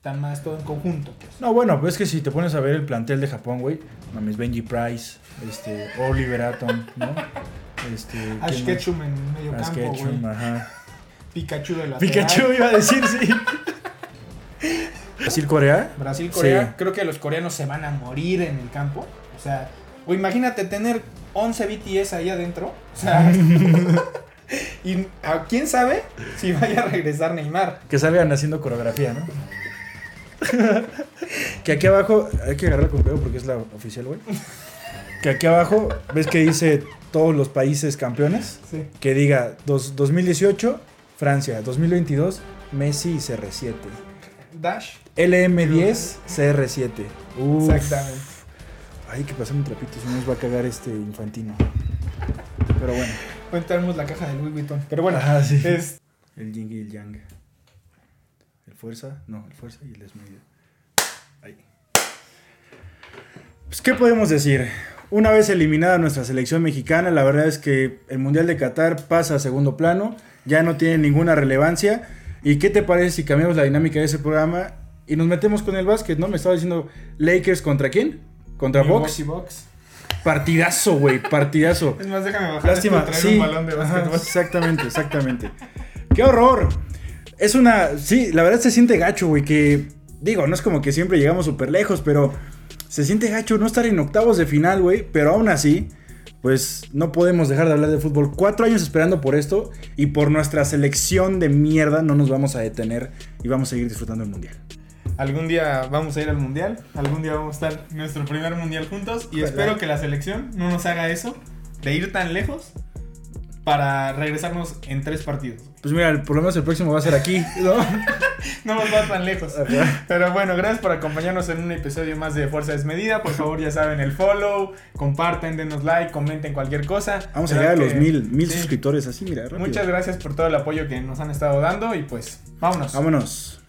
están más todo en conjunto. Pues. No, bueno, pues es que si te pones a ver el plantel de Japón, güey, mames, Benji Price, este, Oliver Atom, ¿no? Este, ¿quién Ash? Ketchum en medio Ash campo, Ketchum, güey. ajá. Pikachu de la Pikachu iba a decir, sí. Brasil, Corea. Brasil, Corea. Sí. Creo que los coreanos se van a morir en el campo. O sea, o imagínate tener 11 BTS ahí adentro. O sea, y a quién sabe si vaya a regresar Neymar. Que salgan haciendo coreografía, ¿no? que aquí abajo, hay que agarrarla con cuidado porque es la oficial, güey. Que aquí abajo, ¿ves que dice todos los países campeones? Sí. Que diga dos- 2018, Francia, 2022, Messi y CR7. Dash. LM10, CR7. Uf. Exactamente. Ay, que pasar un trapito, si no nos va a cagar este infantino. Pero bueno. Hoy traemos la caja de Louis Vuitton. Pero bueno, Ajá, sí. es, El yin y el yang. Fuerza, no, el fuerza y el desmedido. Ahí. Pues, ¿qué podemos decir? Una vez eliminada nuestra selección mexicana, la verdad es que el Mundial de Qatar pasa a segundo plano, ya no tiene ninguna relevancia. ¿Y qué te parece si cambiamos la dinámica de ese programa y nos metemos con el básquet, no? Me estaba diciendo Lakers contra quién? Contra Box. Bucks. Partidazo, güey, partidazo. Es más, déjame bajar Lástima, esto y traer sí. un balón de ajá, exactamente, exactamente. ¡Qué horror! Es una. Sí, la verdad se siente gacho, güey. Que. Digo, no es como que siempre llegamos súper lejos, pero. Se siente gacho no estar en octavos de final, güey. Pero aún así. Pues no podemos dejar de hablar de fútbol. Cuatro años esperando por esto. Y por nuestra selección de mierda no nos vamos a detener. Y vamos a seguir disfrutando el mundial. Algún día vamos a ir al mundial, algún día vamos a estar en nuestro primer mundial juntos y espero que la selección no nos haga eso, de ir tan lejos para regresarnos en tres partidos. Pues mira, por lo menos el próximo va a ser aquí, ¿no? No nos va tan lejos. Pero bueno, gracias por acompañarnos en un episodio más de Fuerza Desmedida. Por favor, ya saben, el follow, comparten, denos like, comenten cualquier cosa. Vamos a ¿Verdad llegar a los mil, mil sí. suscriptores así, mira. rápido. Muchas gracias por todo el apoyo que nos han estado dando y pues vámonos. Vámonos.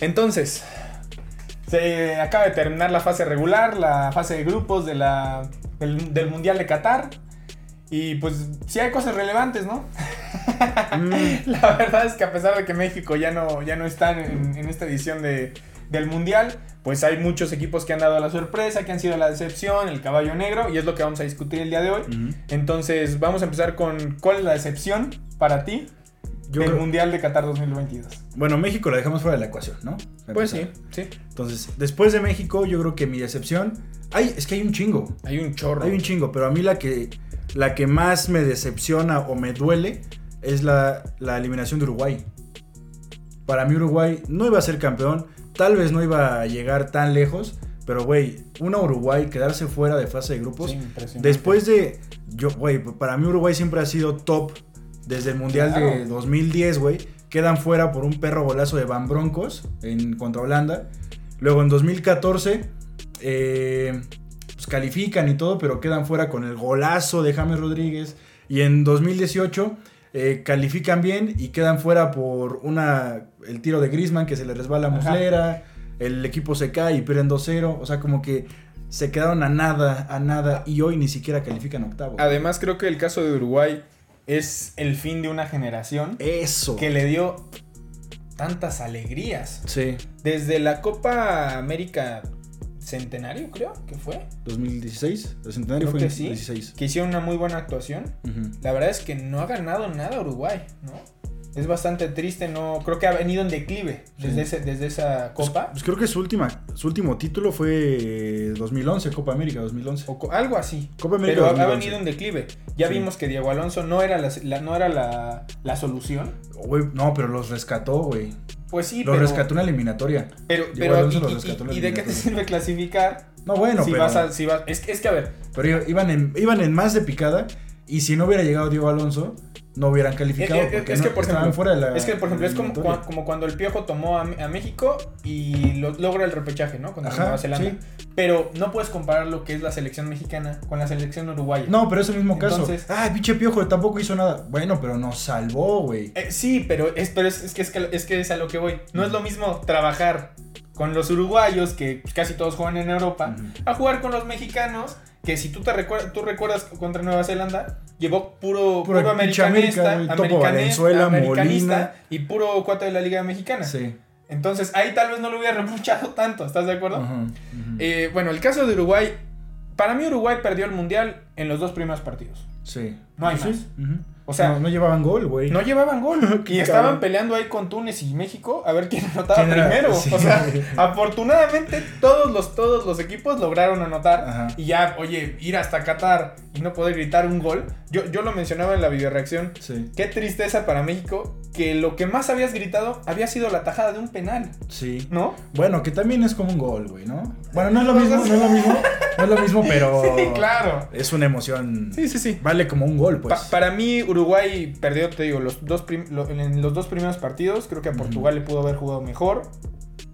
Entonces, se acaba de terminar la fase regular, la fase de grupos de la, del, del Mundial de Qatar. Y pues sí hay cosas relevantes, ¿no? Mm. La verdad es que a pesar de que México ya no, ya no está en, en esta edición de, del Mundial, pues hay muchos equipos que han dado la sorpresa, que han sido la decepción, el caballo negro, y es lo que vamos a discutir el día de hoy. Entonces vamos a empezar con cuál es la decepción para ti Yo del creo- Mundial de Qatar 2022. Bueno, México la dejamos fuera de la ecuación, ¿no? Para Pues sí, sí. Entonces, después de México, yo creo que mi decepción. Ay, es que hay un chingo. Hay un chorro. Hay un chingo, pero a mí la que, la que más me decepciona o me duele es la, la eliminación de Uruguay. Para mí, Uruguay no iba a ser campeón. Tal vez no iba a llegar tan lejos. Pero, güey, una Uruguay quedarse fuera de fase de grupos. Sí. Después de. Yo, güey, para mí Uruguay siempre ha sido top desde el Mundial de Claro. 2010, güey. Quedan fuera por un perro golazo de Van Broncos en contra Holanda. Luego en 2014 eh, pues califican y todo, pero quedan fuera con el golazo de James Rodríguez. Y en 2018 eh, califican bien y quedan fuera por una el tiro de Griezmann que se le resbala a. Muslera. El equipo se cae y pierden 2-0. O sea, como que se quedaron a nada, a nada. Y hoy ni siquiera califican octavo. Además, creo que el caso de Uruguay es el fin de una generación Eso. que le dio tantas alegrías. Sí, Desde la Copa América Centenario, creo que fue, 2016. El centenario Creo fue que en sí. 2016. que hicieron una muy buena actuación. La verdad es que no ha ganado nada Uruguay, ¿no? Es bastante triste, no creo que ha venido en declive desde, Sí. ese- desde esa Pues, Copa. pues creo que su última, su último título fue 2011, Copa América 2011. o algo así. Copa América Pero ha 2011. venido en declive. Ya Sí. vimos que Diego Alonso no era la, la- no era la, la solución. No, pero los rescató, güey. Pues sí, Los pero, rescató una eliminatoria. pero, Diego pero Alonso y, los y- rescató la y de qué te sirve clasificar No, bueno, si pero, vas a, si vas, es, que- es que a ver, pero iban en, iban en más de picada. Y si no hubiera llegado Diego Alonso, no hubieran calificado. Porque es no- que, por ejemplo, fuera de la. es que por ejemplo es como, cua- como cuando el Piojo tomó a, a México y lo- logra el repechaje, ¿no? Contra Ajá, Nueva Zelanda. sí. Pero no puedes comparar lo que es la selección mexicana con la selección uruguaya. No, pero es el mismo caso. Entonces- Ah, pinche piojo, tampoco hizo nada. Bueno, pero nos salvó, güey. Eh, sí, pero, es, pero es, es que, es, que, es que es a lo que voy. No es lo mismo trabajar con los uruguayos, que casi todos juegan en Europa, a jugar con los mexicanos, que si tú te recuerdas, tú recuerdas contra Nueva Zelanda, Llevó puro, Puro americanista, América, americanista, Valenzuela, americanista Molina. y puro cuate de la Liga Mexicana. Sí. Entonces ahí tal vez no lo hubiera reprochado tanto, ¿estás de acuerdo? Eh, bueno, el caso de Uruguay, para mí Uruguay perdió el Mundial en los dos primeros partidos. Sí. No hay Sí, más. ujú. O sea, no, no llevaban gol, güey. No llevaban gol. Y estaban peleando ahí con Túnez y México a ver quién anotaba primero. Sí. O sea, afortunadamente todos los, todos los equipos lograron anotar. Ajá. Y ya, oye, ir hasta Qatar y no poder gritar un gol. Yo, yo lo mencionaba en la videoreacción. Sí. Qué tristeza para México que lo que más habías gritado había sido la tajada de un penal, Sí. ¿no? Bueno, que también es como un gol, güey, ¿no? Bueno, no es lo mismo, no es lo mismo, no es lo mismo, pero Sí, claro. es una emoción. Sí, sí, sí. Vale como un gol, pues. Pa- para mí, Uruguay perdió, te digo, los dos lo- en los dos primeros partidos. Creo que a Portugal le pudo haber jugado mejor.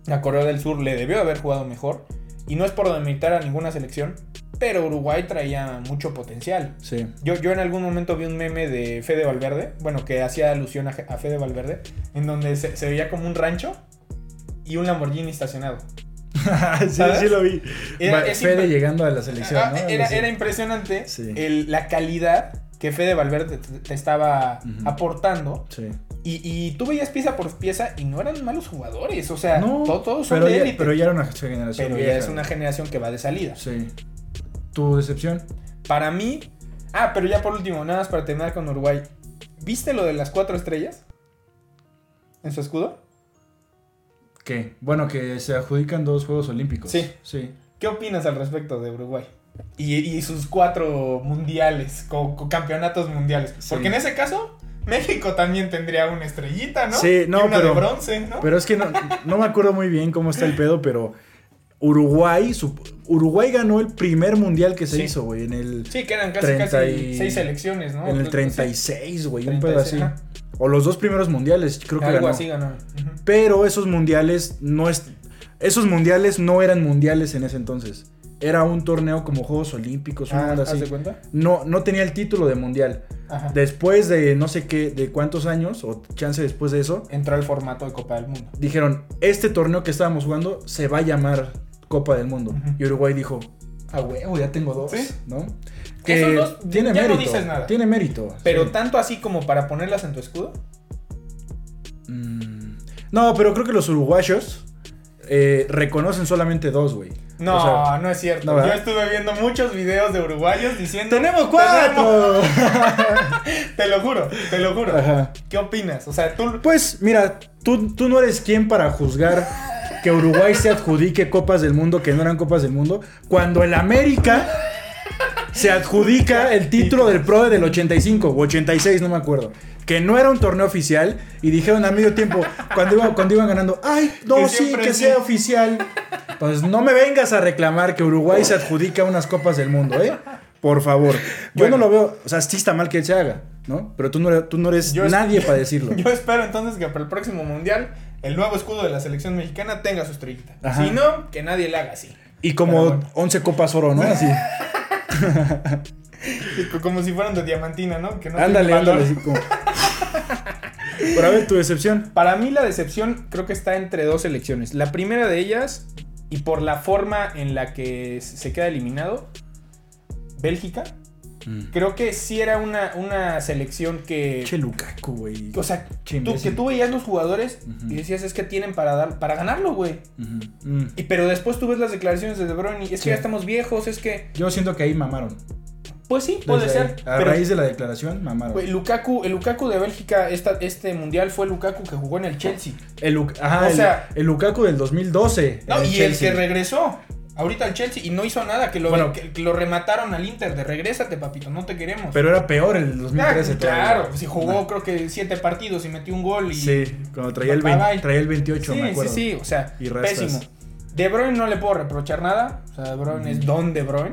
A Corea del Sur le debió haber jugado mejor. Y no es por demeritar a ninguna selección, pero Uruguay traía mucho potencial. Sí. Yo, yo en algún momento vi un meme de Fede Valverde, bueno, que hacía alusión a, a Fede Valverde, en donde se, se veía como un rancho y un Lamborghini estacionado. sí, ¿Sabes? sí lo vi. Era- Fede llegando a la selección, Ah, ¿no? era, impresionante Sí. el- la calidad que Fede Valverde te, te estaba aportando. Sí. Y, y tú veías pieza por pieza y no eran malos jugadores. O sea, No, todos son pero, de élite. pero ya era una generación Pero vieja. ya es una generación que va de salida. Sí. ¿Tu decepción? Para mí. Ah, pero ya por último, nada más para terminar con Uruguay. ¿Viste lo de las cuatro estrellas? ¿En su escudo? ¿Qué? Bueno, que se adjudican dos Juegos Olímpicos. Sí. Sí. ¿Qué opinas al respecto de Uruguay? Y, y sus cuatro mundiales, co- co- campeonatos mundiales. Sí. Porque en ese caso, México también tendría una estrellita, ¿no? Sí, no, Y una pero- de bronce, ¿no? Pero es que no, no me acuerdo muy bien cómo está el pedo, pero Uruguay, su- Uruguay ganó el primer mundial que se Sí. hizo, güey, en el, sí, que eran casi, 30 casi seis selecciones, ¿no? en el Sí. 36, güey, un pedo así. 36, ajá. O los dos primeros mundiales, creo que Algo ganó. así ganó. Pero esos mundiales no es esos mundiales no eran mundiales en ese entonces. Era un torneo como Juegos Olímpicos, una Ah, onda ¿haz así. de cuenta? No, no tenía el título de mundial. Ajá. Después de no sé qué, de cuántos años, o chance después de eso, Entró al formato de Copa del Mundo. dijeron, este torneo que estábamos jugando se va a llamar Copa del Mundo. Y Uruguay dijo, ah, huevo, ya tengo dos, Sí. ¿no? Esos dos, tiene ya no mérito. dices nada. Tiene mérito. Pero sí. tanto así como para ponerlas en tu escudo. Mm, No, pero creo que los uruguayos eh, reconocen solamente dos, güey. No, O sea, no es cierto. ¿no, Yo estuve viendo muchos videos de uruguayos diciendo. ¡Tenemos cuatro! Te lo juro, te lo juro. Ajá. ¿Qué opinas? O sea, tú. Pues mira, tú, tú no eres quien para juzgar que Uruguay se adjudique copas del mundo que no eran copas del mundo, cuando el América se adjudica el título del PRO del 85 o 86, no me acuerdo. Que no era un torneo oficial y dijeron a medio tiempo, cuando, iba- cuando iban ganando, ay, no, sí, que sí". sea oficial. Pues no me vengas a reclamar que Uruguay se adjudica unas copas del mundo, ¿eh? Por favor. Yo Bueno. no lo veo, o sea, sí está mal que se haga, ¿no? Pero tú no, eres- tú no eres Yo nadie para decirlo. Yo espero entonces que para el próximo mundial el nuevo escudo de la selección mexicana tenga su estrellita. Ajá. Si no, que nadie le haga así. Y como bueno. 11 copas oro, ¿no? Así. Como si fueran de diamantina, ¿no? Que no ándale, ándale. Así como... Pero a ver, tu decepción. Para mí la decepción creo que está entre dos elecciones. La primera de ellas, y por la forma en la que se queda eliminado, Bélgica. Creo que sí era una, una selección que... Che Lukaku, güey. O sea, tú, que tú veías los jugadores y decías, es que tienen para dar para ganarlo, güey. Mm. Y pero después tú ves las declaraciones de De Bruyne y es Sí. que ya estamos viejos, es que... Yo siento que ahí mamaron. Pues sí, puede Desde ser. A pero, raíz de la declaración, güey, Lukaku, el Lukaku de Bélgica, esta, este mundial fue el Lukaku que jugó en el Chelsea. El, ajá, o el- sea- el, Lukaku del 2012. No, el y el que regresó ahorita al Chelsea y no hizo nada, que lo, Bueno. que, que lo remataron al Inter de regrésate, papito, no te queremos. Pero era peor el Ah, 2013. todavía. claro, pues si jugó creo que siete partidos y metió un gol y... Sí, cuando traía el, Bye, 20 bye. traía el 28, sí, me sí, acuerdo. sí, o sea, Y pésimo. De Bruyne no le puedo reprochar nada, o sea, De Bruyne es don De Bruyne.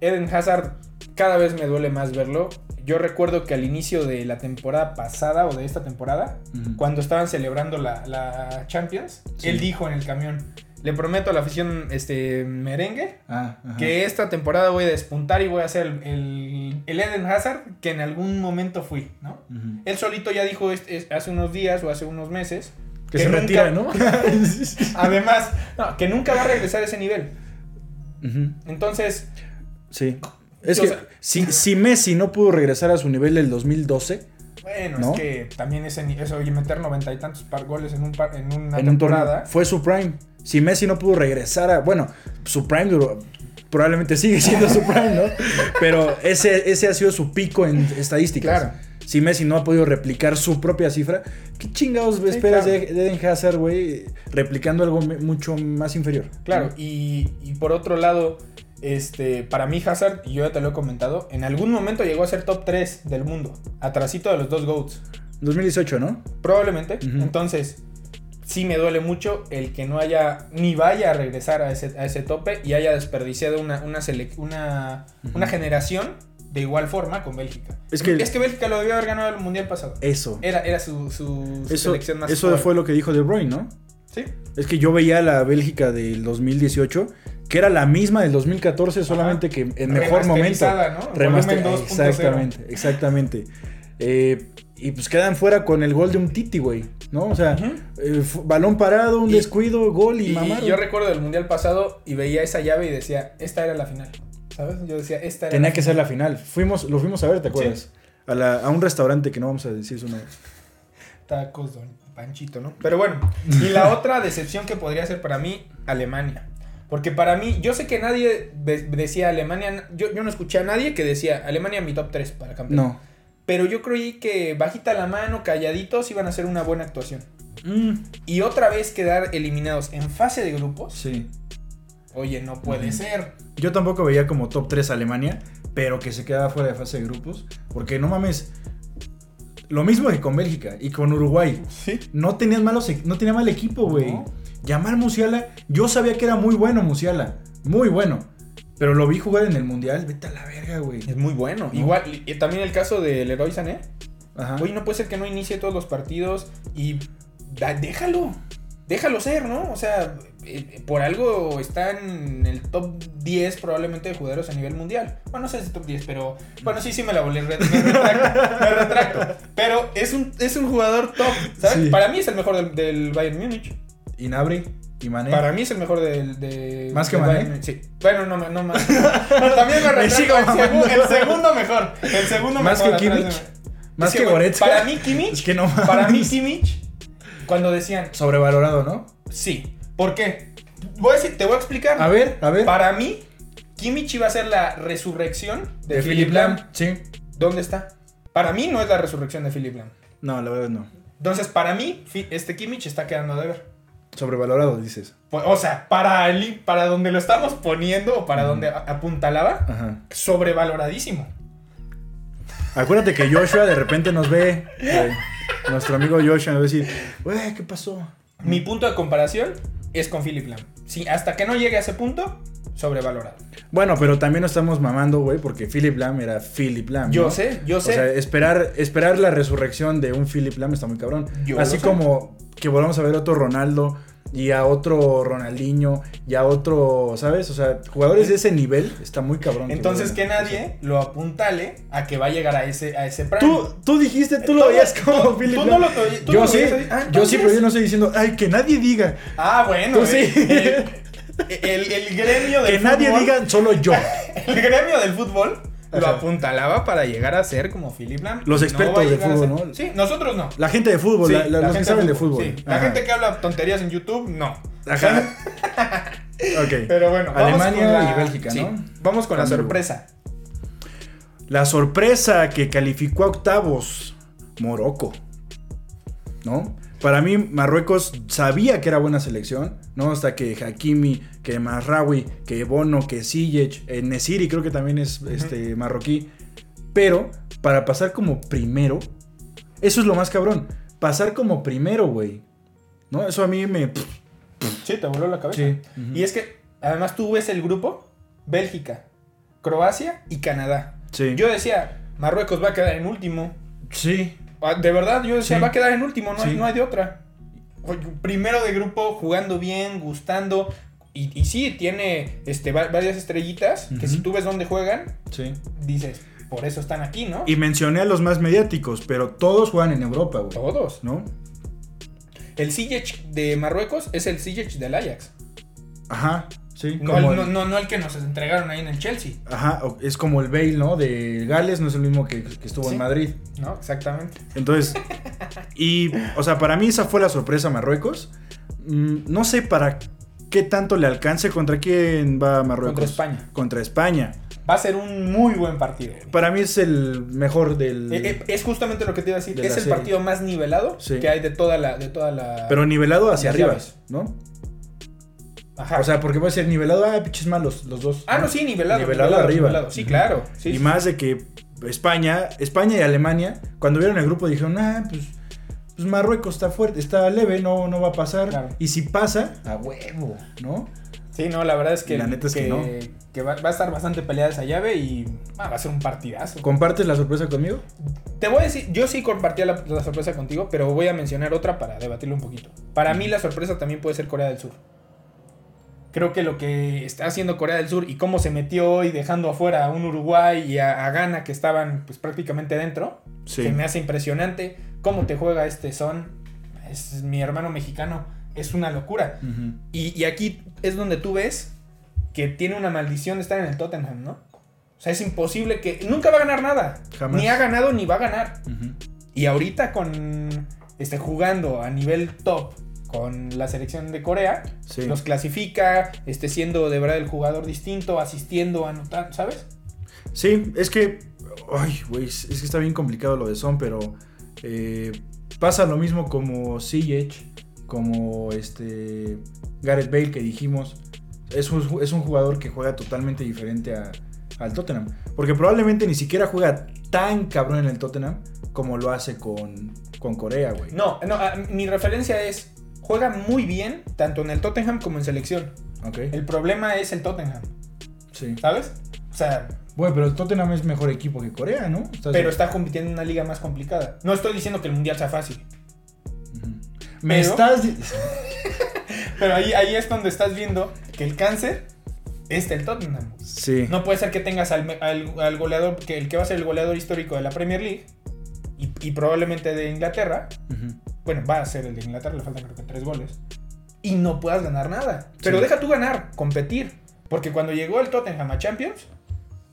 Eden Hazard cada vez me duele más verlo. Yo recuerdo que al inicio de la temporada pasada o de esta temporada, cuando estaban celebrando la, la Champions, Sí. él dijo en el camión, le prometo a la afición este, merengue Ah, que esta temporada voy a despuntar y voy a ser el, el, el Eden Hazard que en algún momento fui, ¿no? Él solito ya dijo es- hace unos días o hace unos meses Que, se nunca- retira, ¿no? Además, no, que nunca va a regresar a ese nivel. Entonces, Sí. Es O que sea- si, si Messi no pudo regresar a su nivel del 2012 Bueno, ¿No? es que también ese, eso, oye, meter noventa y tantos par goles en, un par- en una en un temporada. fue su prime. Si Messi no pudo regresar a. Bueno, su prime duró- probablemente sigue siendo su prime, ¿no? Pero ese, ese ha sido su pico en estadísticas. Claro. Si Messi no ha podido replicar su propia cifra, ¿qué chingados esperas claro. de, de Eden Hazard, güey? Replicando algo mucho más inferior. Claro, y, y por otro lado, este, para mí Hazard, y yo ya te lo he comentado, en algún momento llegó a ser top 3 del mundo, atrasito de los dos GOATs, 2018, ¿no? probablemente. Entonces, sí me duele mucho el que no haya, ni vaya a regresar a ese, a ese tope y haya desperdiciado una, una, una, una generación de igual forma con Bélgica. Es que- es que Bélgica lo debió haber ganado el Mundial pasado. Eso. Era, era su, su Eso, selección más eso fue lo que dijo De Bruyne, ¿no? Sí. Es que yo veía la Bélgica del 2018, que era la misma del 2014, solamente que en mejor momento. ¿no? Remaster- Volumen 2.0. exactamente, exactamente. Eh, y pues quedan fuera con el gol de un Titi, güey, ¿no? O sea, eh, balón parado, un Y- descuido, gol y, Y mamaron. yo recuerdo el mundial pasado y veía esa llave y decía, esta era la final. ¿Sabes? Yo decía, esta era Tenía la que ser la final. Fuimos, lo fuimos a ver, ¿te Sí. acuerdas? A, la- a un restaurante que no vamos a decir su nombre. Tacos, don Panchito, ¿no? Pero bueno, y la otra decepción que podría ser para mí, Alemania. Porque para mí, yo sé que nadie de- decía Alemania, yo, yo no escuché a nadie que decía Alemania mi top 3 para campeón. No. Pero yo creí que bajita la mano, calladitos, iban a hacer una buena actuación. Mm, Y otra vez quedar eliminados en fase de grupos, sí. oye, no puede ser. Yo tampoco veía como top 3 Alemania, pero que se quedaba fuera de fase de grupos. Porque no mames. Lo mismo que con Bélgica y con Uruguay. Sí. No tenían malos, e- no tenía mal equipo, güey. No. Llamar Musiala, yo sabía que era muy bueno Musiala, muy bueno. Pero lo vi jugar en el mundial, vete a la verga, güey. Es muy bueno. No. Igual, y también el caso del Leroy Sané. Ajá. Oye, no puede ser que no inicie todos los partidos y da- déjalo. Déjalo ser, ¿no? O sea, eh, por algo está en el top 10 probablemente de jugadores a nivel mundial. Bueno, no sé si top 10, pero bueno, sí, sí me la volé. Me retracto, me retracto. Pero es un, es un jugador top, ¿sabes? Sí. Para mí es el mejor del, del Bayern Múnich. Y Nabri, y Mané. Para mí es el mejor del. De, ¿Más que del Mané? Bayern Múnich. Sí. Bueno, no, no más. No, también me retracto. El, segu- mamando. el segundo mejor. El segundo Más mejor. que atrás de- Kimmich. Más Es que Goretzka. Para mí, Kimmich. Es que no Para mí. Kimmich. Cuando decían, Sobrevalorado, ¿no? sí. ¿Por qué? Voy a decir, te voy a explicar. A ver, a ver. Para mí, Kimmich iba a ser la resurrección de, de Philip Lam. Sí. ¿Dónde está? Para mí no es la resurrección de Philip Lam. No, la verdad no. Entonces, para mí, este Kimmich está quedando de ver. Sobrevalorado, dices. Pues, O sea, para, el, para donde lo estamos poniendo o para donde apuntalaba, Ajá. sobrevaloradísimo. Acuérdate que Joshua de repente nos ve. Nuestro amigo Joshua nos va a decir, güey, ¿qué pasó? Mi punto de comparación es con Philip Lam. Sí, hasta que no llegue a ese punto, sobrevalorado. Bueno, pero también nos estamos mamando, güey, porque Philip Lam era Philip Lam. Yo sé, yo O sé. sea, esperar, esperar la resurrección de un Philip Lam está muy cabrón. Yo Así sé. como que volvamos a ver otro Ronaldo y a otro Ronaldinho y a otro, ¿sabes? O sea, jugadores de ese nivel está muy cabrón. Entonces que nadie lo apuntale a que va a llegar a ese, a ese prime. Tú, tú dijiste, tú lo veías como Philip tú no lo- yo no sí. Ah, yo sí, pero yo no estoy diciendo, ay, que nadie diga. Ah, bueno. Tú eh, sí. eh, El, el gremio del Que nadie diga, solo yo. El gremio del fútbol lo apuntalaba para llegar a ser como Philip Lam. Los No expertos a de fútbol, ¿no? Sí, nosotros no. La gente de fútbol, Sí, la- la- los que saben de fútbol. sí. La gente que habla tonterías en YouTube, no. Ajá. ok. Pero bueno, vamos Alemania con y Bélgica, ¿no? Vamos con la sorpresa. La sorpresa que calificó a octavos, Morocco. ¿No? Para mí, Marruecos sabía que era buena selección, ¿no? Hasta que Hakimi, que Marraoui, que Bono, que Ziyech, eh, Nesiri creo que también es este, marroquí. Pero, para pasar como primero, eso es lo más cabrón. Pasar como primero, güey. ¿No? Eso a mí me... Sí, te voló la cabeza. Sí. Y es que, además, tú ves el grupo: Bélgica, Croacia y Canadá. Sí. Yo decía, Marruecos va a quedar en último. Sí. Ah, De verdad, yo decía, Sí. va a quedar en último, no, hay, no hay de otra. Primero de grupo, jugando bien, gustando. Y, y sí, tiene este, va- varias estrellitas que si tú ves dónde juegan, Sí. dices, por eso están aquí, ¿no? Y mencioné a los más mediáticos, pero todos juegan en Europa, güey. Todos. ¿No? El Ziyech de Marruecos es el Ziyech del Ajax. Ajá. Sí, No, como el, el- no, no, no el que nos entregaron ahí en el Chelsea. Ajá, es como el Bale, ¿no? De Gales, no es el mismo que, que estuvo Sí. en Madrid. ¿No? Exactamente. Entonces, y, o sea, para mí esa fue la sorpresa Marruecos. Mm, no sé para qué tanto le alcance. ¿Contra quién va Marruecos? Contra España. Contra España. Va a ser un muy buen partido. Para mí es el mejor del... Eh, eh, es justamente lo que te iba a decir. de Es el serie. partido más nivelado Sí. que hay de toda la. De toda la pero nivelado hacia arriba, llaves. ¿no? Ajá. O sea, porque puede ser nivelado, ah, pinches malos, los dos. ah, no, sí, nivelado. Nivelado arriba. nivelado. Sí, claro. Sí, y sí. más de que España, España y Alemania, cuando vieron el grupo dijeron, ah, pues, pues Marruecos está fuerte, está leve, no, no va a pasar. Claro. Y si pasa, a huevo, ¿no? Sí, no, la verdad es que, La neta es que no. que va, va a estar bastante peleada esa llave y ah, va a ser un partidazo. ¿Compartes la sorpresa conmigo? Te voy a decir, yo sí compartía la, la sorpresa contigo, pero voy a mencionar otra para debatirlo un poquito. Para mí la sorpresa también puede ser Corea del Sur. Creo que lo que está haciendo Corea del Sur y cómo se metió hoy dejando afuera a un Uruguay y a, a Ghana que estaban pues prácticamente dentro, Sí. se me hace impresionante. Cómo te juega este son, es mi hermano mexicano, es una locura. Y, y aquí es donde tú ves que tiene una maldición de estar en el Tottenham, ¿no? O sea, es imposible que... Nunca va a ganar nada. Jamás. Ni ha ganado ni va a ganar. Y ahorita con... Este, jugando a nivel top con la selección de Corea, Sí. los clasifica, este, siendo de verdad el jugador distinto, asistiendo, anotando, ¿sabes? Sí, es que. Ay, güey, es que está bien complicado lo de Son, pero. Eh, pasa lo mismo como Ziyech, como este. Gareth Bale que dijimos. Es un, es un jugador que juega totalmente diferente a- al Tottenham. Porque probablemente ni siquiera juega tan cabrón en el Tottenham como lo hace con, con Corea, güey. No, no, ah, mi referencia es, juega muy bien, tanto en el Tottenham como en selección. El problema es el Tottenham, Sí. ¿sabes? O sea, Bueno, pero el Tottenham es mejor equipo que Corea, ¿no? ¿Estás- pero está compitiendo en una liga más complicada. No estoy diciendo que el mundial sea fácil. Me Pero- estás. pero ahí, ahí es donde estás viendo que el cáncer es del Tottenham. Sí. No puede ser que tengas al, al- al goleador, que el que va a ser el goleador histórico de la Premier League y, y probablemente de Inglaterra. Ujú. Bueno, va a ser el de Inglaterra, le faltan creo que tres goles. Y no puedas ganar nada. Pero Sí. deja tú ganar, competir. Porque cuando llegó el Tottenham a Champions,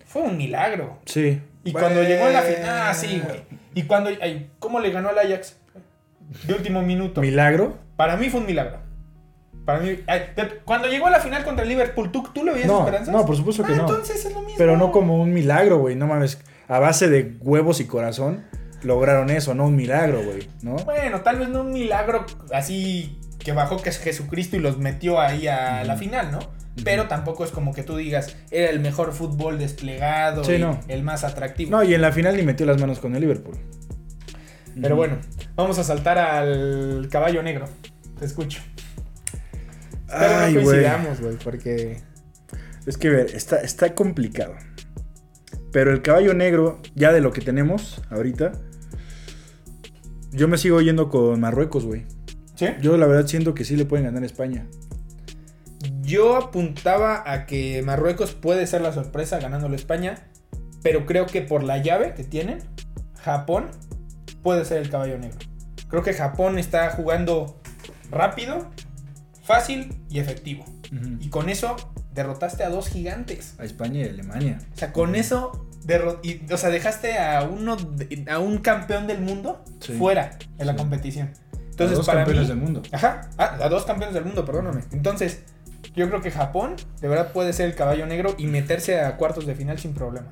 fue un milagro. Sí. Y cuando llegó a la final. Ah, sí, güey. Y cuando. ay, ¿Cómo le ganó al Ajax? De último minuto. ¿Milagro? Para mí fue un milagro. Para mí. ay, cuando llegó a la final contra el Liverpool, ¿tú, tú le veías No, esperanzas? no, por supuesto que Ah, no. Entonces es lo mismo. Pero no como un milagro, güey. No mames. A base de huevos y corazón lograron eso, no un milagro, güey. ¿No? Bueno, tal vez no un milagro así que bajó que es Jesucristo y los metió ahí a la final, ¿no? Pero tampoco es como que tú digas, era el mejor fútbol desplegado, Sí, y no. el más atractivo. No, y en la final ni metió las manos con el Liverpool. Pero bueno, vamos a saltar al caballo negro. Te escucho. Pero Ay, no güey. coincidamos, güey, porque. Es que, a ver, está, está complicado. Pero el caballo negro, ya de lo que tenemos ahorita, yo me sigo yendo con Marruecos, güey. ¿Sí? Yo la verdad siento que sí le pueden ganar a España. Yo apuntaba a que Marruecos puede ser la sorpresa ganándole a España, pero creo que por la llave que tienen, Japón puede ser el caballo negro. Creo que Japón está jugando rápido, fácil y efectivo. Y con eso derrotaste a dos gigantes. A España y Alemania. O sea, con eso y, o sea, dejaste a uno a un campeón del mundo Sí. fuera de la Sí. competición. Entonces, Entonces, dos para campeones mí, del mundo. Ajá, ah, a dos campeones del mundo, perdóname. Entonces, yo creo que Japón de verdad puede ser el caballo negro y meterse a cuartos de final sin problema.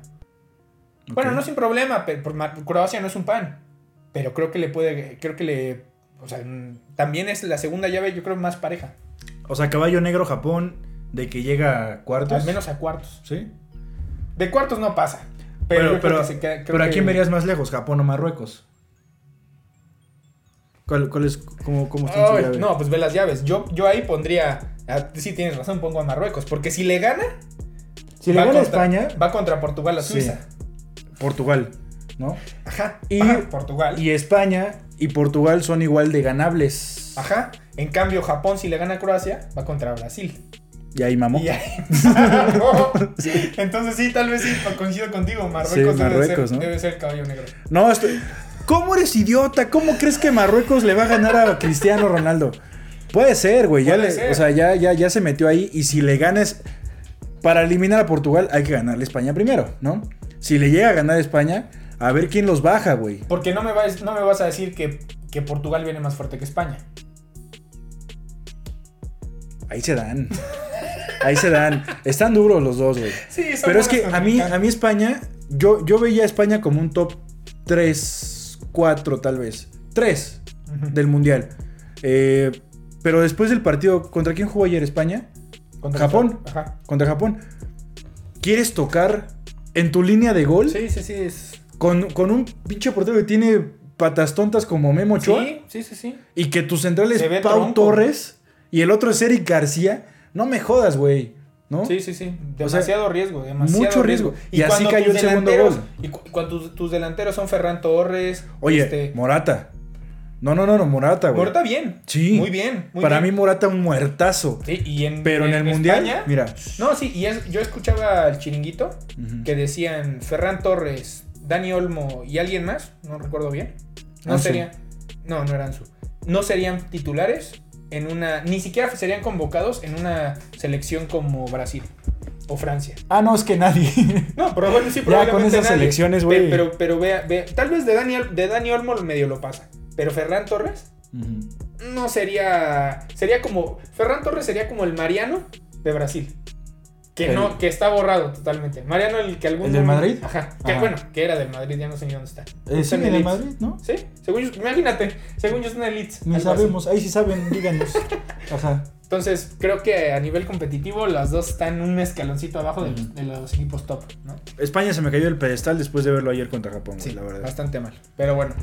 Bueno, no sin problema, pero Croacia no es un pan. Pero creo que le puede, creo que le, o sea, también es la segunda llave, yo creo, más pareja. O sea, caballo negro Japón, de que llega a cuartos. Al menos a cuartos. Sí. De cuartos no pasa. Pero, Pero, pero, que se queda- creo pero ¿a quién verías más lejos? ¿Japón o Marruecos? ¿Cuál, cuál es, cómo, cómo está llave? no, pues ve las llaves. Yo, yo ahí pondría. Ah, sí, tienes razón, pongo a Marruecos. Porque si le gana. Si le gana contra- España, Va contra Portugal a Sí. Suiza. Portugal, ¿no? Ajá. Y- Ajá, Portugal. Y España y Portugal son igual de ganables. Ajá. En cambio, Japón, si le gana a Croacia, va contra Brasil. Y ahí mamó. Y ahí- Entonces sí, tal vez sí, coincido contigo. Marruecos, Sí, debe, ser, ¿no? debe ser el caballo negro. No, estoy... ¿Cómo eres idiota? ¿Cómo crees que Marruecos le va a ganar a Cristiano Ronaldo? Puede ser, güey. Ya Puede le- ser. o sea, ya, ya, ya se metió ahí. Y si le ganas. Para eliminar a Portugal hay que ganarle a España primero, ¿no? Si le llega a ganar a España, a ver quién los baja, güey. Porque no me vas, no me vas a decir que, que Portugal viene más fuerte que España. Ahí se dan. Ahí se dan. Están duros los dos, güey. Sí, Pero es que a mí, a mí España, yo, yo veía a España como un top 3, 4 tal vez. 3 del Mundial. Eh, pero después del partido, ¿contra quién jugó ayer España? Japón. Ajá. Contra Japón. ¿Quieres tocar en tu línea de gol Sí, sí, sí. Es... con, con un pinche portero que tiene patas tontas como Memo Ochoa? Sí, sí, sí, sí. Y que tu central es Pau tronco. Torres y el otro es Eric García. No me jodas, güey. ¿No? Sí, sí, sí. O sea, Demasiado riesgo, demasiado mucho riesgo. Y así cayó el segundo gol. Y cu- cuando tus, tus delanteros son Ferran Torres. Oye, este, Morata. No, no, no, no, Morata, güey. Morata bien. Sí. Muy bien. muy Para bien. mí Morata un muertazo. Sí, y en, Pero en el mundial, España- mira. No, sí, y es- yo escuchaba al chiringuito que decían Ferran Torres, Dani Olmo y alguien más, no recuerdo bien. No Ansu. serían. No, no eran su. No serían titulares en una. Ni siquiera serían convocados en una selección como Brasil o Francia. Ah, no, es que nadie. No, pero bueno, sí, Ya, probablemente con esas nadie. selecciones, güey. Pero, pero vea, vea, tal vez de Dani, de Dani Olmo medio lo pasa. Pero Ferran Torres no sería. Sería como. Ferran Torres sería como el Mariano de Brasil. Que El- no, que está borrado totalmente. Mariano, el que algún ¿El del Madrid? Ajá. Que, Ajá. bueno, que era del Madrid, ya no sé ni dónde está. Eh, Está sí, el Leeds. Madrid, ¿no? Sí, según yo, imagínate, según yo es una elite. Ni así. sabemos. Ahí sí saben, díganos. Ajá. Entonces, creo que a nivel competitivo, las dos están un escaloncito abajo de, los equipos top, ¿no? España se me cayó del pedestal después de verlo ayer contra Japón, Sí, la verdad. bastante mal. Pero bueno,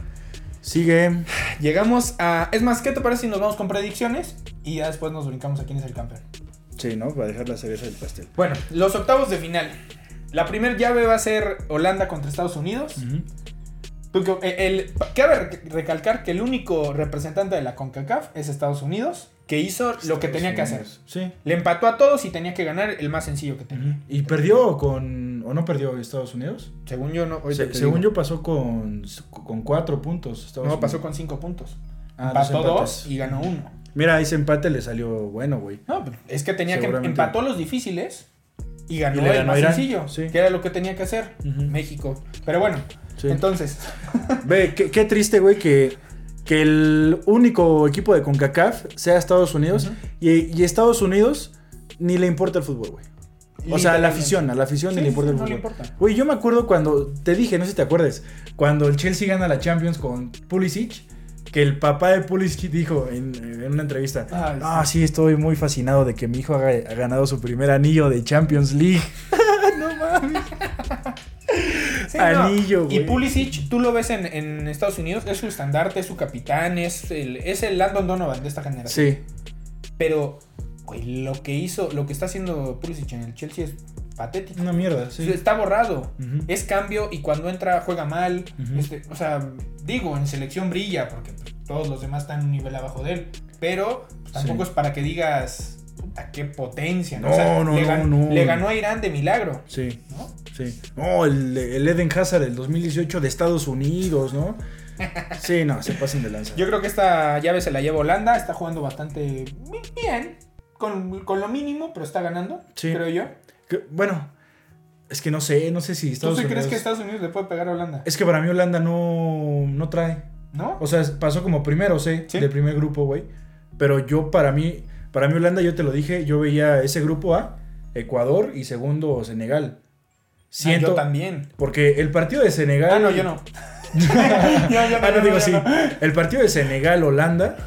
Sigue. llegamos a. Es más, ¿qué te parece si nos vamos con predicciones? Y ya después nos brincamos a quién es el campeón. Sí, ¿no? Para dejar la cereza del pastel. Bueno, los octavos de final. La primera llave va a ser Holanda contra Estados Unidos. El- cabe re- recalcar que el único representante de la CONCACAF es Estados Unidos, que hizo lo que tenía que hacer. Sí. Le empató a todos y tenía que ganar el más sencillo que tenía. ¿Y perdió con. o no perdió Estados Unidos? Según yo, no. Se- según digo. yo pasó con, con cuatro puntos. Estados No, pasó con cinco puntos. Ah, Empató dos y ganó uno. Mira, ese empate le salió bueno, güey. No, pero es que tenía que empató los difíciles y ganó Y el más Irán, sencillo, sí. que era lo que tenía que hacer. México. Pero bueno, Sí. entonces, Ve, qué, qué triste, güey, que, que el único equipo de CONCACAF sea Estados Unidos. Y, y Estados Unidos ni le importa el fútbol, güey. O sea, a la afición, a la afición Sí, ni le importa el no fútbol. Güey, yo me acuerdo cuando te dije, no sé si te acuerdes, cuando el Chelsea gana la Champions con Pulisic, que el papá de Pulisic dijo en, en una entrevista, ah, sí, estoy muy fascinado de que mi hijo ha ganado su primer anillo de Champions League. no mames. Sí, no. Anillo, Y. Pulisic, tú lo ves en, en Estados Unidos, es su estandarte, es su capitán, es el, es el Landon Donovan de esta generación. Sí, Pero, güey, lo que hizo, lo que está haciendo Pulisic en el Chelsea es patético. una mierda, sí. Está borrado. Es cambio y cuando entra juega mal. Este, o sea, digo, en selección brilla porque todos los demás están un nivel abajo de él. Pero pues, tampoco Sí. es para que digas a qué potencia. ¿no? No, O sea, no, le, no, gan- no. le ganó a Irán de milagro. Sí, ¿no? sí. No, el, el Eden Hazard del 2018 de Estados Unidos, ¿no? Sí, no, se pasan de lanza. Yo creo que esta llave se la lleva Holanda. Está jugando bastante bien. Con, con lo mínimo, pero está ganando. Sí. Creo yo. Que- bueno, es que no sé, no sé si ¿Tú Estados sí Unidos... crees que Estados Unidos le puede pegar a Holanda? Es que para mí Holanda no, no trae. ¿No? O sea, pasó como primero, sí, Sí. del primer grupo, güey. Pero yo, para mí, para mí Holanda, yo te lo dije, yo veía ese grupo A, Ecuador y segundo Senegal. Siento, Ah, yo también. porque el partido de Senegal... Ah, no, yo no. Yo- yo Ah, no, digo sí. no. El partido de Senegal-Holanda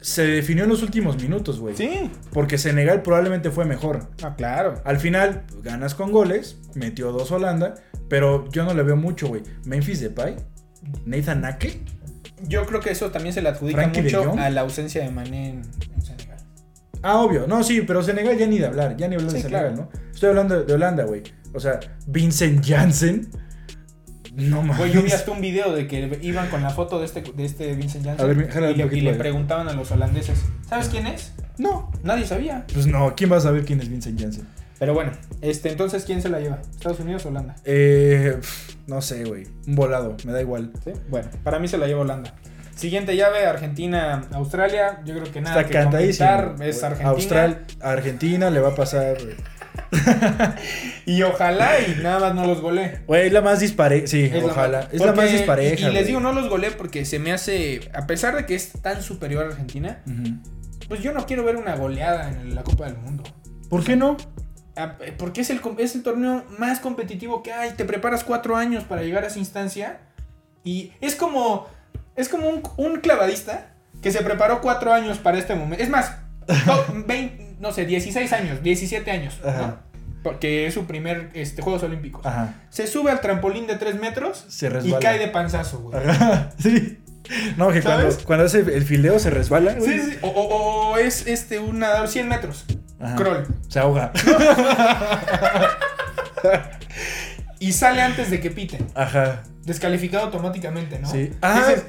se definió en los últimos minutos, güey. Sí. Porque Senegal probablemente fue mejor. Ah, claro. Al final, ganas con goles, metió dos Holanda, pero yo no le veo mucho, güey. Memphis Depay, Nathan Ake, Yo creo que eso también se le adjudica Frankie mucho a la ausencia de Mané en, en Senegal. Ah, obvio. No, sí, pero Senegal ya ni de hablar. Ya ni hablar de Sí, Senegal, claro. ¿no? Estoy hablando de Holanda, güey. O sea, Vincent Janssen. No mames. Güey, yo vi hasta un video de que iban con la foto de este, de este Vincent Janssen A ver, y, le, poquito y le preguntaban a los holandeses, ¿sabes quién es? No. Nadie sabía. Pues no, ¿quién va a saber quién es Vincent Janssen? Pero bueno, este, entonces, ¿quién se la lleva? ¿Estados Unidos o Holanda? Eh, no sé, güey. Un volado, me da igual. ¿Sí? Bueno, para mí se la lleva Holanda. Siguiente llave, Argentina-Australia. Yo creo que nada Está que comentar. Es. Argentina. Austral, Argentina le va a pasar. Y ojalá y nada más no los golee. Güey, es la más dispareja. Sí, Es ojalá. es la más dispareja. Y, y les güey. digo, no los golee porque se me hace. A pesar de que es tan superior a Argentina, pues yo no quiero ver una goleada en la Copa del Mundo. ¿Por qué no? Porque es el, es el torneo más competitivo que hay. Te preparas cuatro años para llegar a esa instancia. Y es como. Es como un, un clavadista que se preparó cuatro años para este momento. Es más, no, 20, no sé, 16 años, 17 años. ¿no? Porque es su primer este, Juegos Olímpicos. Ajá. Se sube al trampolín de 3 metros Se y cae de panzazo, güey. Ajá. Sí. No, que cuando, cuando hace el fildeo se resbala. güey. Sí, sí. O, o- o es este, un nadador 100 metros. Ajá. Crawl. Se ahoga. Y sale antes de que piten. Ajá. Descalificado automáticamente, ¿no? Sí. Ah, Dices,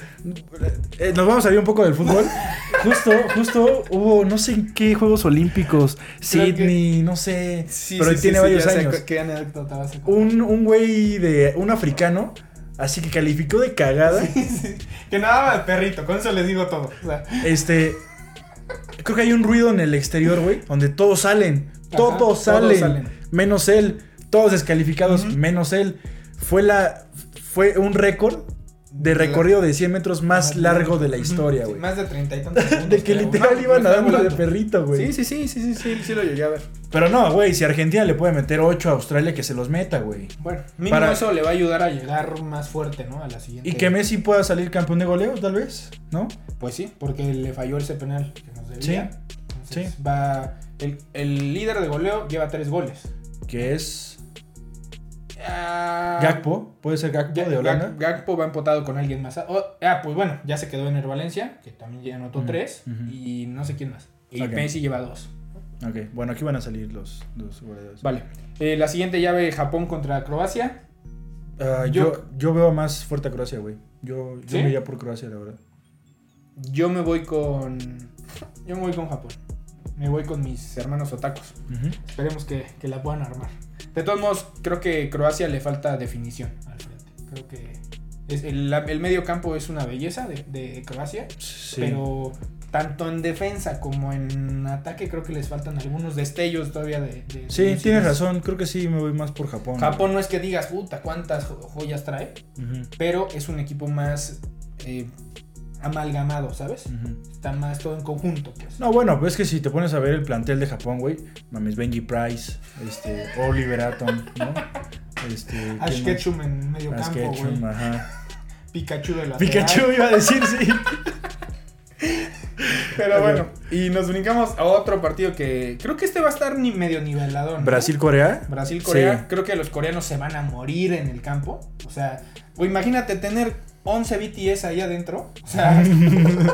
eh, nos vamos a salir un poco del fútbol. Justo, justo hubo no sé en qué Juegos Olímpicos, que- Sydney, no sé, sí, pero sí, sí, tiene sí, varios sé años. cu- ¿Qué anécdota vas a? Un, un güey de un africano, así que calificó de cagada. Sí, que nadaba de perrito, con eso les digo todo. O sea, Este, creo que hay un ruido en el exterior, güey, donde todos salen, Ajá, todos, todos salen, salen. menos él, todos descalificados, menos él. Fue la, fue un récord de recorrido de 100 metros más largo de la historia, sí, güey. más de treinta y tantos segundos. De que literal No, iba me nadando de perrito, güey. Sí, sí, sí, sí, sí, sí, sí lo llegué a ver. Pero no, güey, si Argentina le puede meter 8 a Australia, que se los meta, güey. Bueno, mínimo Para- eso le va a ayudar a llegar más fuerte, ¿no? A la siguiente. Y que Messi pueda salir campeón de goleo, tal vez, ¿no? Pues sí, porque le falló ese penal que nos debía. Sí, Entonces, sí. Va. El, el líder de goleo lleva tres goles. Que es Ah, Gakpo, puede ser Gakpo de Holanda. Gak- Gakpo va empotado con alguien más. Oh, ah, pues bueno, ya se quedó en el Valencia, que también ya anotó Ujú, tres. Y no sé quién más. Y Ok. Messi lleva dos. Ok, bueno, aquí van a salir los, los goleadores. Vale. Eh, la siguiente llave, Japón contra Croacia. Ah, yo, yo veo más fuerte a Croacia, güey. Yo, yo ¿Sí? me iría por Croacia, la verdad. Yo me voy con. Yo me voy con Japón. Me voy con mis hermanos otacos. Ujú. Esperemos que, que la puedan armar. De todos modos, creo que Croacia le falta definición al frente. Creo que es el, medio campo es una belleza de, de Croacia. Sí. Pero tanto en defensa como en ataque creo que les faltan algunos destellos todavía de... de- Sí, de- tienes razón. Creo que sí me voy más por Japón. Japón no es que digas, puta, cuántas jo- joyas trae, pero es un equipo más eh, amalgamado, ¿sabes? Está más todo en conjunto, pues. No, bueno, pues es que si te pones a ver el plantel de Japón, güey, mames, Benji Price, este, Oliver Atom, ¿no? Este, ¿quién Ash? Ketchum en medio Ash campo, Ketchum, güey. ajá. Pikachu de la Pikachu iba a decir, sí. Pero bueno, y nos brincamos a otro partido que creo que este va a estar ni medio nivelado. ¿no? Brasil-Corea. Brasil-Corea. Sí. Creo que los coreanos se van a morir en el campo. O sea, o imagínate tener 11 BTS ahí adentro. O sea,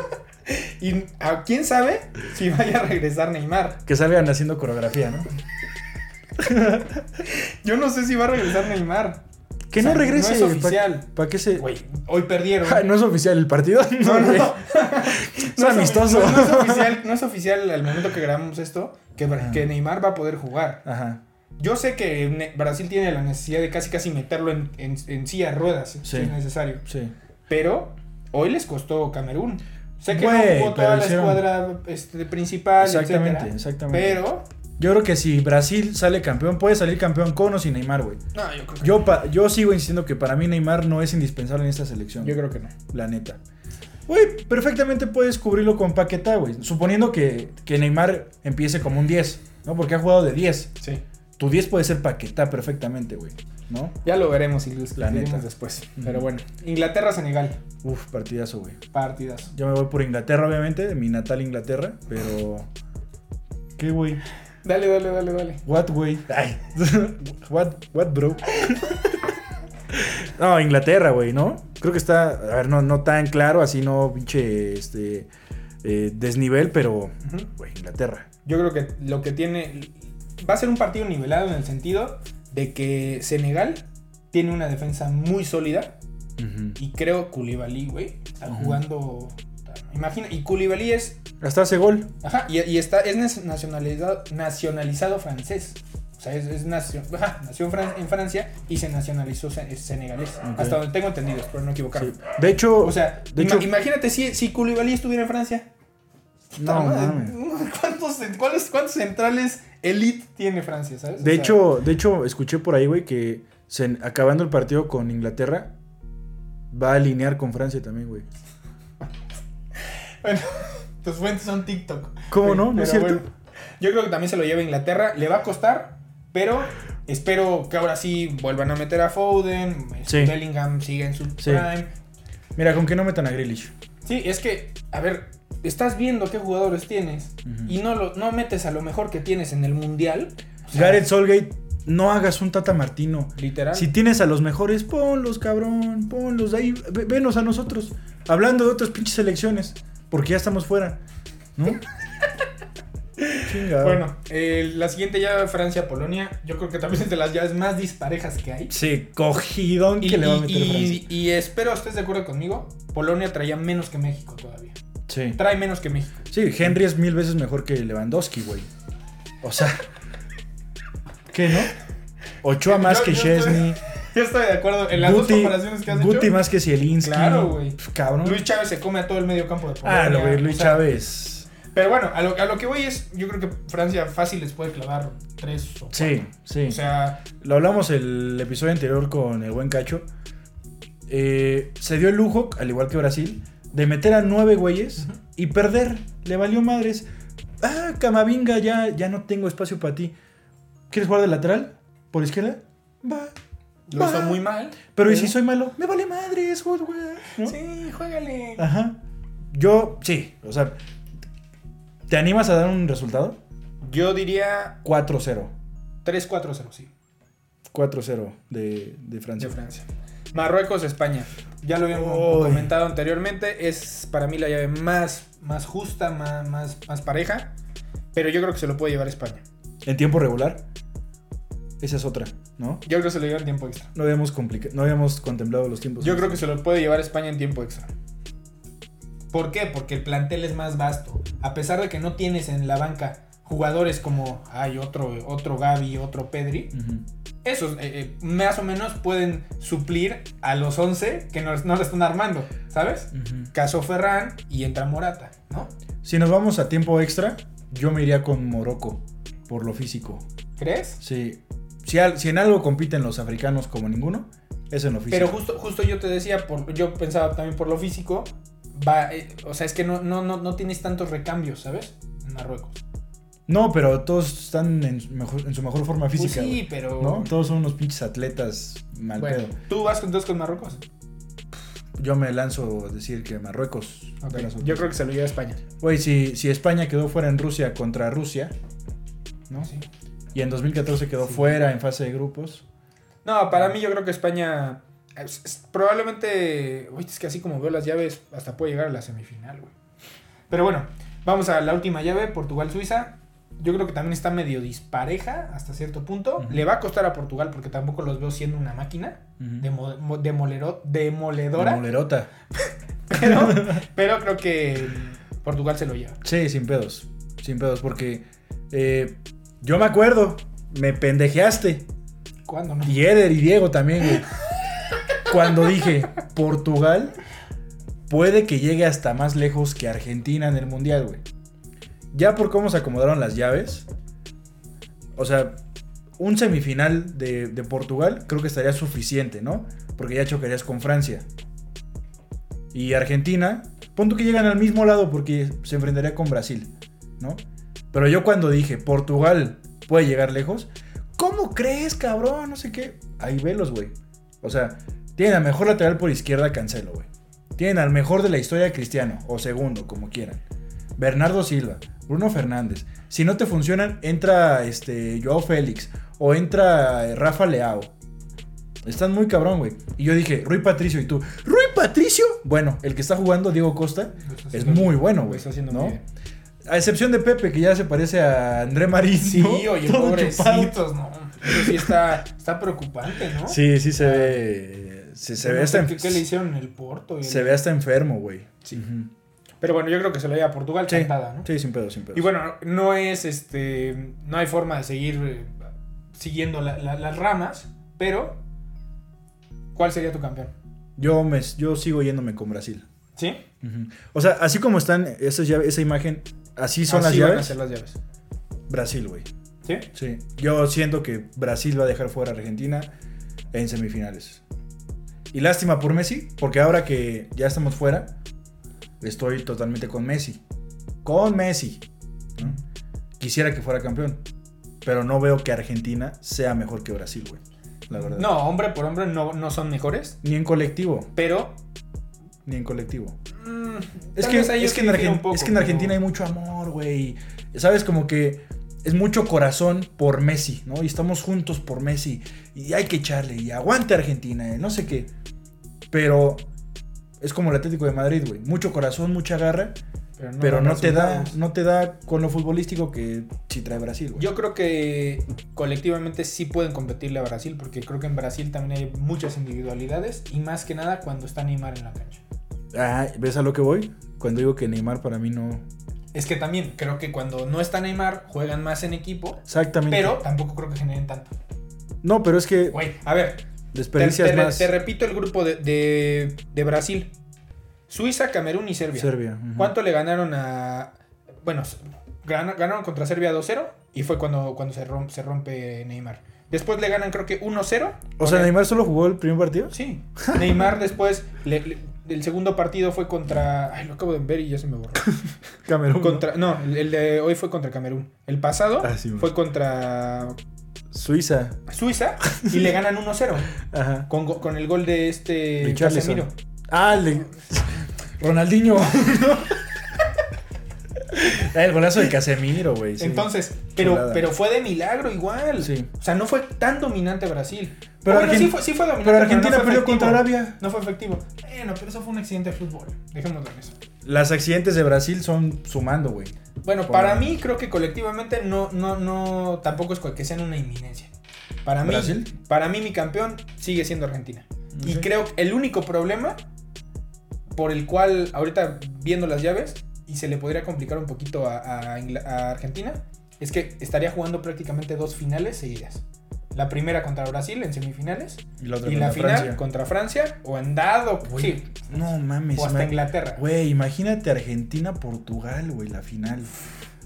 y a quién sabe si vaya a regresar Neymar. Que salgan haciendo coreografía, ¿no? Yo no sé si va a regresar Neymar. Que O sea, no regrese. no es oficial. ¿Para qué se.? Hoy perdieron. Ja, ¿No es oficial el partido? No, no, no. Es amistoso. No, no es oficial, no es oficial al momento que grabamos esto que, Ajá. que Neymar va a poder jugar. Ajá. Yo sé que Brasil tiene la necesidad de casi casi meterlo en, en, en silla de ruedas si Sí. es necesario. Sí. Pero hoy les costó Camerún. Sé que Güey, no jugó toda pero la hicieron- escuadra este, principal, Exactamente, etcétera. exactamente. Pero Yo creo que si Brasil sale campeón, puede salir campeón con o sin Neymar, güey. no, yo creo que Yo, pa- yo sigo insistiendo que para mí Neymar no es indispensable en esta selección. yo creo que no. La neta. Güey, perfectamente puedes cubrirlo con Paquetá, güey. Suponiendo que, que Neymar empiece como un 10, ¿no? Porque ha jugado de 10. Sí. Tu 10 puede ser Paquetá perfectamente, güey. ¿No? Ya lo veremos y lo discutiremos después. Pero bueno, Inglaterra-Senegal, Uf, partidazo, güey. partidas. Yo me voy por Inglaterra, obviamente, de mi natal Inglaterra, pero. ¿Qué, güey? Dale, dale, dale, dale. What, güey? Ay. what, what, bro? no, Inglaterra, güey, ¿no? Creo que está, a ver, no, no tan claro, así no, pinche, este, eh, desnivel, pero, güey, Inglaterra. Yo creo que lo que tiene. Va a ser un partido nivelado en el sentido de que Senegal tiene una defensa muy sólida. Ujú. Y creo Koulibaly, güey, está jugando. Imagina, y Koulibaly es. Hasta hace gol. Ajá, y, y está, es nacionalizado, nacionalizado francés. O sea, es, es nació, ajá, nació en, Fran- en Francia y se nacionalizó senegalés. Hasta donde tengo entendido, espero no equivocarme. Sí. De hecho, O sea, de ima- hecho, imagínate si, si Koulibaly estuviera en Francia. no. ¿Cuántos, cuáles- cuántos centrales elite tiene Francia, sabes? O De sea, hecho, de hecho, escuché por ahí, güey, que se- acabando el partido con Inglaterra, va a alinear con Francia también, güey. Bueno, tus fuentes son TikTok. ¿Cómo no? ¿No es cierto? bueno, yo creo que también se lo lleva Inglaterra. Le va a costar, pero espero que ahora sí vuelvan a meter a Foden. Sí. Bellingham sigue en su Sí. prime. Mira, con que no metan a Grealish. Sí, es que, a ver, estás viendo qué jugadores tienes y no, lo, no metes a lo mejor que tienes en el mundial. O sea, Gareth Solgate, no hagas un Tata Martino. Literal. Si tienes a los mejores, ponlos, cabrón, ponlos ahí, ve- venos a nosotros. Hablando de otras pinches selecciones, porque ya estamos fuera, ¿no? Chingado. Bueno, eh, la siguiente llave Francia-Polonia, yo creo que también es de las llaves más disparejas que hay. Sí, cogidón que Y, le va a meter y- Francia. y espero estés de acuerdo conmigo, Polonia traía menos que México todavía. Sí. Trae menos que México. Sí, Henry es mil veces mejor que Lewandowski, güey. O sea, ¿qué no? Ochoa más Yo- que yo Chesney. Yo estoy de acuerdo en las dos Guti, comparaciones que has Guti hecho. más que Zielinski. Claro, güey. Pf, Cabrón. Luis Chávez se come a todo el medio campo de Polonia. ah, no, güey, Luis o sea, Chávez. Pero bueno, a lo, a lo que voy es, yo creo que Francia fácil les puede clavar tres o cuatro. Sí, sí. O sea, Lo hablamos el episodio anterior con el buen Cacho. Eh, se dio el lujo, al igual que Brasil, de meter a nueve güeyes y perder. Le valió madres. Ah, Camavinga, ya, ya no tengo espacio para ti. ¿Quieres jugar de lateral? ¿Por izquierda? Va. lo va. hizo muy mal. Pero ¿y si soy malo? Me vale madres, güey. ¿no? Sí, juégale. Ajá. Yo, sí. O sea, ¿te animas a dar un resultado? Yo diría 4-0. 3-4-0, sí. 4-0 de, de Francia. De Francia. Marruecos, España. Ya lo habíamos comentado anteriormente. Es para mí la llave más, más justa, más, más, más pareja. Pero yo creo que se lo puede llevar España. En tiempo regular. Esa es otra, ¿no? Yo creo que se lo lleva en tiempo extra. No habíamos, no habíamos contemplado los tiempos. Yo creo que se lo puede llevar España en tiempo extra. ¿Por qué? Porque el plantel es más vasto. A pesar de que no tienes en la banca jugadores como hay otro, otro Gaby, otro Pedri, Ujú. Esos eh, eh, más o menos pueden suplir a los 11 que no, no le están armando, ¿sabes? Caso Ferran y entra Morata, ¿no? Si nos vamos a tiempo extra, yo me iría con Morocco, por lo físico. ¿Crees? Sí. Si, al- si en algo compiten los africanos como ninguno, es en lo físico. Pero justo, justo yo te decía, por, yo pensaba también por lo físico, va, eh, o sea, es que no, no, no, no tienes tantos recambios, ¿sabes? En Marruecos. No, pero todos están en, su mejor, en su mejor forma Pues física. sí, pero... ¿No? Todos son unos pinches atletas mal Bueno, pedo. ¿tú vas entonces con Marruecos? Yo me lanzo a decir que Marruecos. Ok, da la sorpresa. Yo creo que se lo lleva España. Güey, si, si España quedó fuera en Rusia contra Rusia, ¿no? Sí. Y en 2014 quedó Sí. fuera en fase de grupos. No, para mí yo creo que España es- es- probablemente, uy, es que así como veo las llaves, hasta puede llegar a la semifinal, güey. Pero bueno, vamos a la última llave, Portugal-Suiza. Yo creo que también está medio dispareja hasta cierto punto. Le va a costar a Portugal porque tampoco los veo siendo una máquina Ujú. demo- mo- demolero- demoledora. La molerota. pero, pero creo que Portugal se lo lleva. Sí, sin pedos. Sin pedos, porque eh, yo me acuerdo, me pendejeaste. ¿Cuándo no? Y Eder y Diego también, güey. Cuando dije, Portugal puede que llegue hasta más lejos que Argentina en el Mundial, güey. Ya por cómo se acomodaron las llaves. O sea, un semifinal de, Portugal creo que estaría suficiente, ¿no? Porque ya chocarías con Francia. Y Argentina, punto que llegan al mismo lado porque se enfrentaría con Brasil, ¿no? Pero yo cuando dije, Portugal puede llegar lejos, ¿cómo crees, cabrón? No sé qué. Ahí velos, güey. O sea, tienen al mejor lateral por izquierda, Cancelo, güey. Tienen al mejor de la historia, Cristiano, o segundo, como quieran. Bernardo Silva, Bruno Fernández. Si no te funcionan, entra este Joao Félix o entra eh, Rafa Leao. Están muy cabrón, güey. Y yo dije, Rui Patricio, y tú, ¿Rui Patricio? Bueno, el que está jugando, Diego Costa, es muy bien. bueno, güey. está haciendo ¿no? bien. A excepción de Pepe, que ya se parece a André Marín. Sí, ¿no? oye, Todo chupado. pobrecitos, ¿no? Eso sí está, está preocupante, ¿no? Sí, sí se ve. Se, se No ve hasta, ¿Qué, le hicieron en el Porto? y se ve hasta enfermo, güey. Sí. Pero bueno, yo creo que se lo lleva a Portugal Sí, cantada, ¿no? sí, sin pedo, sin pedo. Y bueno, no es este. No hay forma de seguir eh, siguiendo la- la- las ramas, pero ¿cuál sería tu campeón? Yo, me, yo sigo yéndome con Brasil. ¿Sí? O sea, así como están esas llaves, esa imagen, así son Así las van a llaves. ser las llaves. Brasil, güey. ¿Sí? Sí. Yo siento que Brasil va a dejar fuera a Argentina en semifinales. Y lástima por Messi, porque ahora que ya estamos fuera, estoy totalmente con Messi. Con Messi. ¿no? Quisiera que fuera campeón. Pero no veo que Argentina sea mejor que Brasil, güey. La verdad. No, hombre por hombre no, no son mejores, Ni en colectivo. pero... Ni en colectivo. mm, Es que, es, sí que en poco, es que en Argentina hay mucho amor, güey. ¿Sabes? Como que es mucho corazón por Messi, ¿no? Y estamos juntos por Messi. Y hay que echarle. Y aguante Argentina, eh, no sé qué. Pero es como el Atlético de Madrid, güey. Mucho corazón, mucha garra. pero no te da, no te da con lo futbolístico que sí trae Brasil, güey. Yo creo que colectivamente sí pueden competirle a Brasil, porque creo que en Brasil también hay muchas individualidades y más que nada cuando está Neymar en la cancha. Ah, ¿ves a lo que voy? Cuando digo que Neymar para mí no. Es que también creo que cuando no está Neymar juegan más en equipo, Exactamente. pero tampoco creo que generen tanto. No, pero es que Güey, a ver, desperdicias te- más. te repito el grupo de, de- de Brasil. Suiza, Camerún y Serbia. Serbia. ¿Cuánto le ganaron a... Bueno, gan- ganaron contra Serbia 2-0 y fue cuando, cuando se, rompe, se rompe Neymar. Después le ganan creo que 1-0. O sea, Neymar solo jugó el primer partido. Sí. Neymar después, le- le- el segundo partido fue contra... Ay, lo acabo de ver y ya se me borró. Camerún. ¿no? Contra, no, el, el de hoy fue contra Camerún. El pasado Ah, sí, fue contra Suiza. Suiza y le ganan 1-0 Ajá. con, con el gol de este. Casemiro. Ah, le- Ronaldinho. El golazo de Casemiro, güey. sí. Entonces, pero, Chulada. pero fue de milagro igual. Sí. O sea, no fue tan dominante Brasil. Pero Bueno, sí, fue, sí fue dominante. Pero Argentina no perdió contra Arabia. No fue efectivo. Bueno, pero eso fue un accidente de fútbol. Dejémoslo en eso. Las accidentes de Brasil son sumando, güey. Bueno, Por- para mí creo que colectivamente no, no, no, tampoco es que sean una inminencia. Para mí, para mí mi campeón sigue siendo Argentina. Y creo que el único problema por el cual ahorita viendo las llaves y se le podría complicar un poquito a, a Ingla- a Argentina es que estaría jugando prácticamente dos finales seguidas. La primera contra Brasil en semifinales Y la otra y la final Francia. contra Francia o en dado, sí, No mames. o hasta Inglaterra. Güey, imagínate Argentina-Portugal, güey, la final.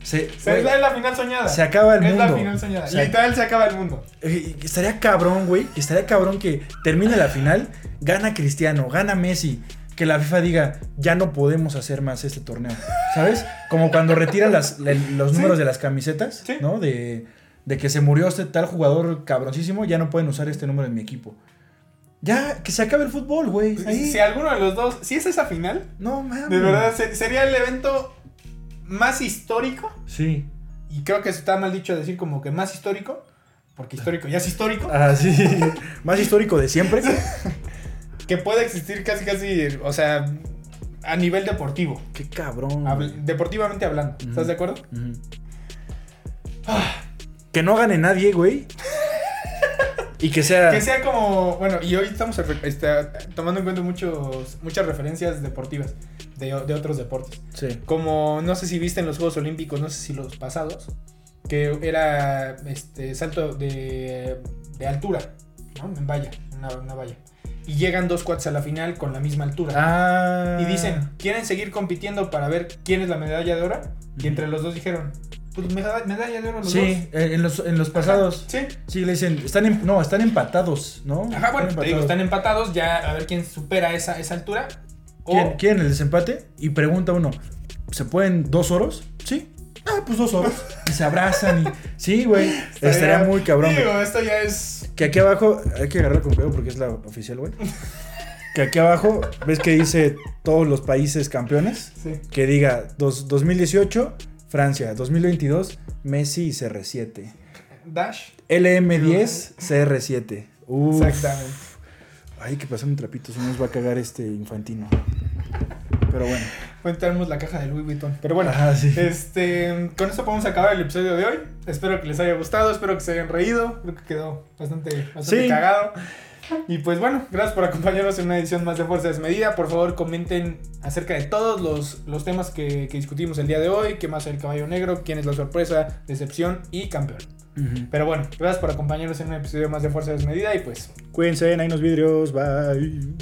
Se, es la final soñada. se acaba el es mundo. la final soñada. O sea, Literal se acaba el mundo. Eh, Estaría cabrón, güey. Estaría cabrón que termine la final, gana Cristiano, gana Messi. Que la FIFA diga, ya no podemos hacer más este torneo. ¿Sabes? Como cuando las, la- los Sí. números de las camisetas, Sí. ¿no? De, de que se murió este tal jugador cabroncísimo, ya no pueden usar este número en mi equipo. Ya, que se acabe el fútbol, güey. Si alguno de los dos, si es esa final, No mames. de verdad se- sería el evento más histórico. Sí. Y creo que está mal dicho decir como que más histórico, porque histórico ya es histórico, Ah, sí. Más histórico de siempre. que puede existir casi, casi, o sea, a nivel deportivo, Qué cabrón. habl- güey. deportivamente hablando. ¿Estás de acuerdo? Ujú. Que no gane nadie, güey. Y que sea. Que sea como, bueno, y hoy estamos este, tomando en cuenta muchos, muchas referencias deportivas de, de otros deportes. Sí. Como, no sé si viste en los Juegos Olímpicos, no sé si los pasados, que era este salto de, de altura, ¿no? En valla, una, una valla. Y llegan dos cuates a la final con la misma altura. Ah. Y dicen, ¿quieren seguir compitiendo para ver quién es la medalla de oro? Y entre los dos dijeron, pues medalla, de oro los Sí, dos. eh, en los, en los pasados. Sí. Sí, le dicen. Están em- no, están empatados, ¿no? Ajá, bueno, te digo, empatados. están empatados, ya a ver quién supera esa, esa altura. O, ¿Quieren, quieren el desempate? Y pregunta uno: ¿se pueden dos oros? Sí. Ah, pues dos oros. Y se abrazan y. Sí, güey. Estaría muy cabrón. güey. Digo, esto ya es... Que aquí abajo, hay que agarrarla con cuidado porque es la oficial, güey. Que aquí abajo, ¿ves que dice todos los países campeones? Sí. Que diga dos- 2018, Francia, 2022, Messi y CR7. Dash. LM10, CR7. Uf. Exactamente. Ay, que pasar un trapito, si no nos va a cagar este infantino. Pero bueno. Entramos la caja de Louis Vuitton. Pero bueno, sí. este, con esto podemos acabar el episodio de hoy. Espero que les haya gustado, espero que se hayan reído. Creo que quedó bastante, bastante Sí. cagado. Y pues bueno, gracias por acompañarnos en una edición más de Fuerza Desmedida. Por favor, comenten acerca de todos los, los temas que, que discutimos el día de hoy. ¿Qué más es el caballo negro? ¿Quién es la sorpresa, decepción y campeón? Pero bueno, gracias por acompañarnos en un episodio más de Fuerza Desmedida y pues Cuídense, ahí nos vidrios, bye.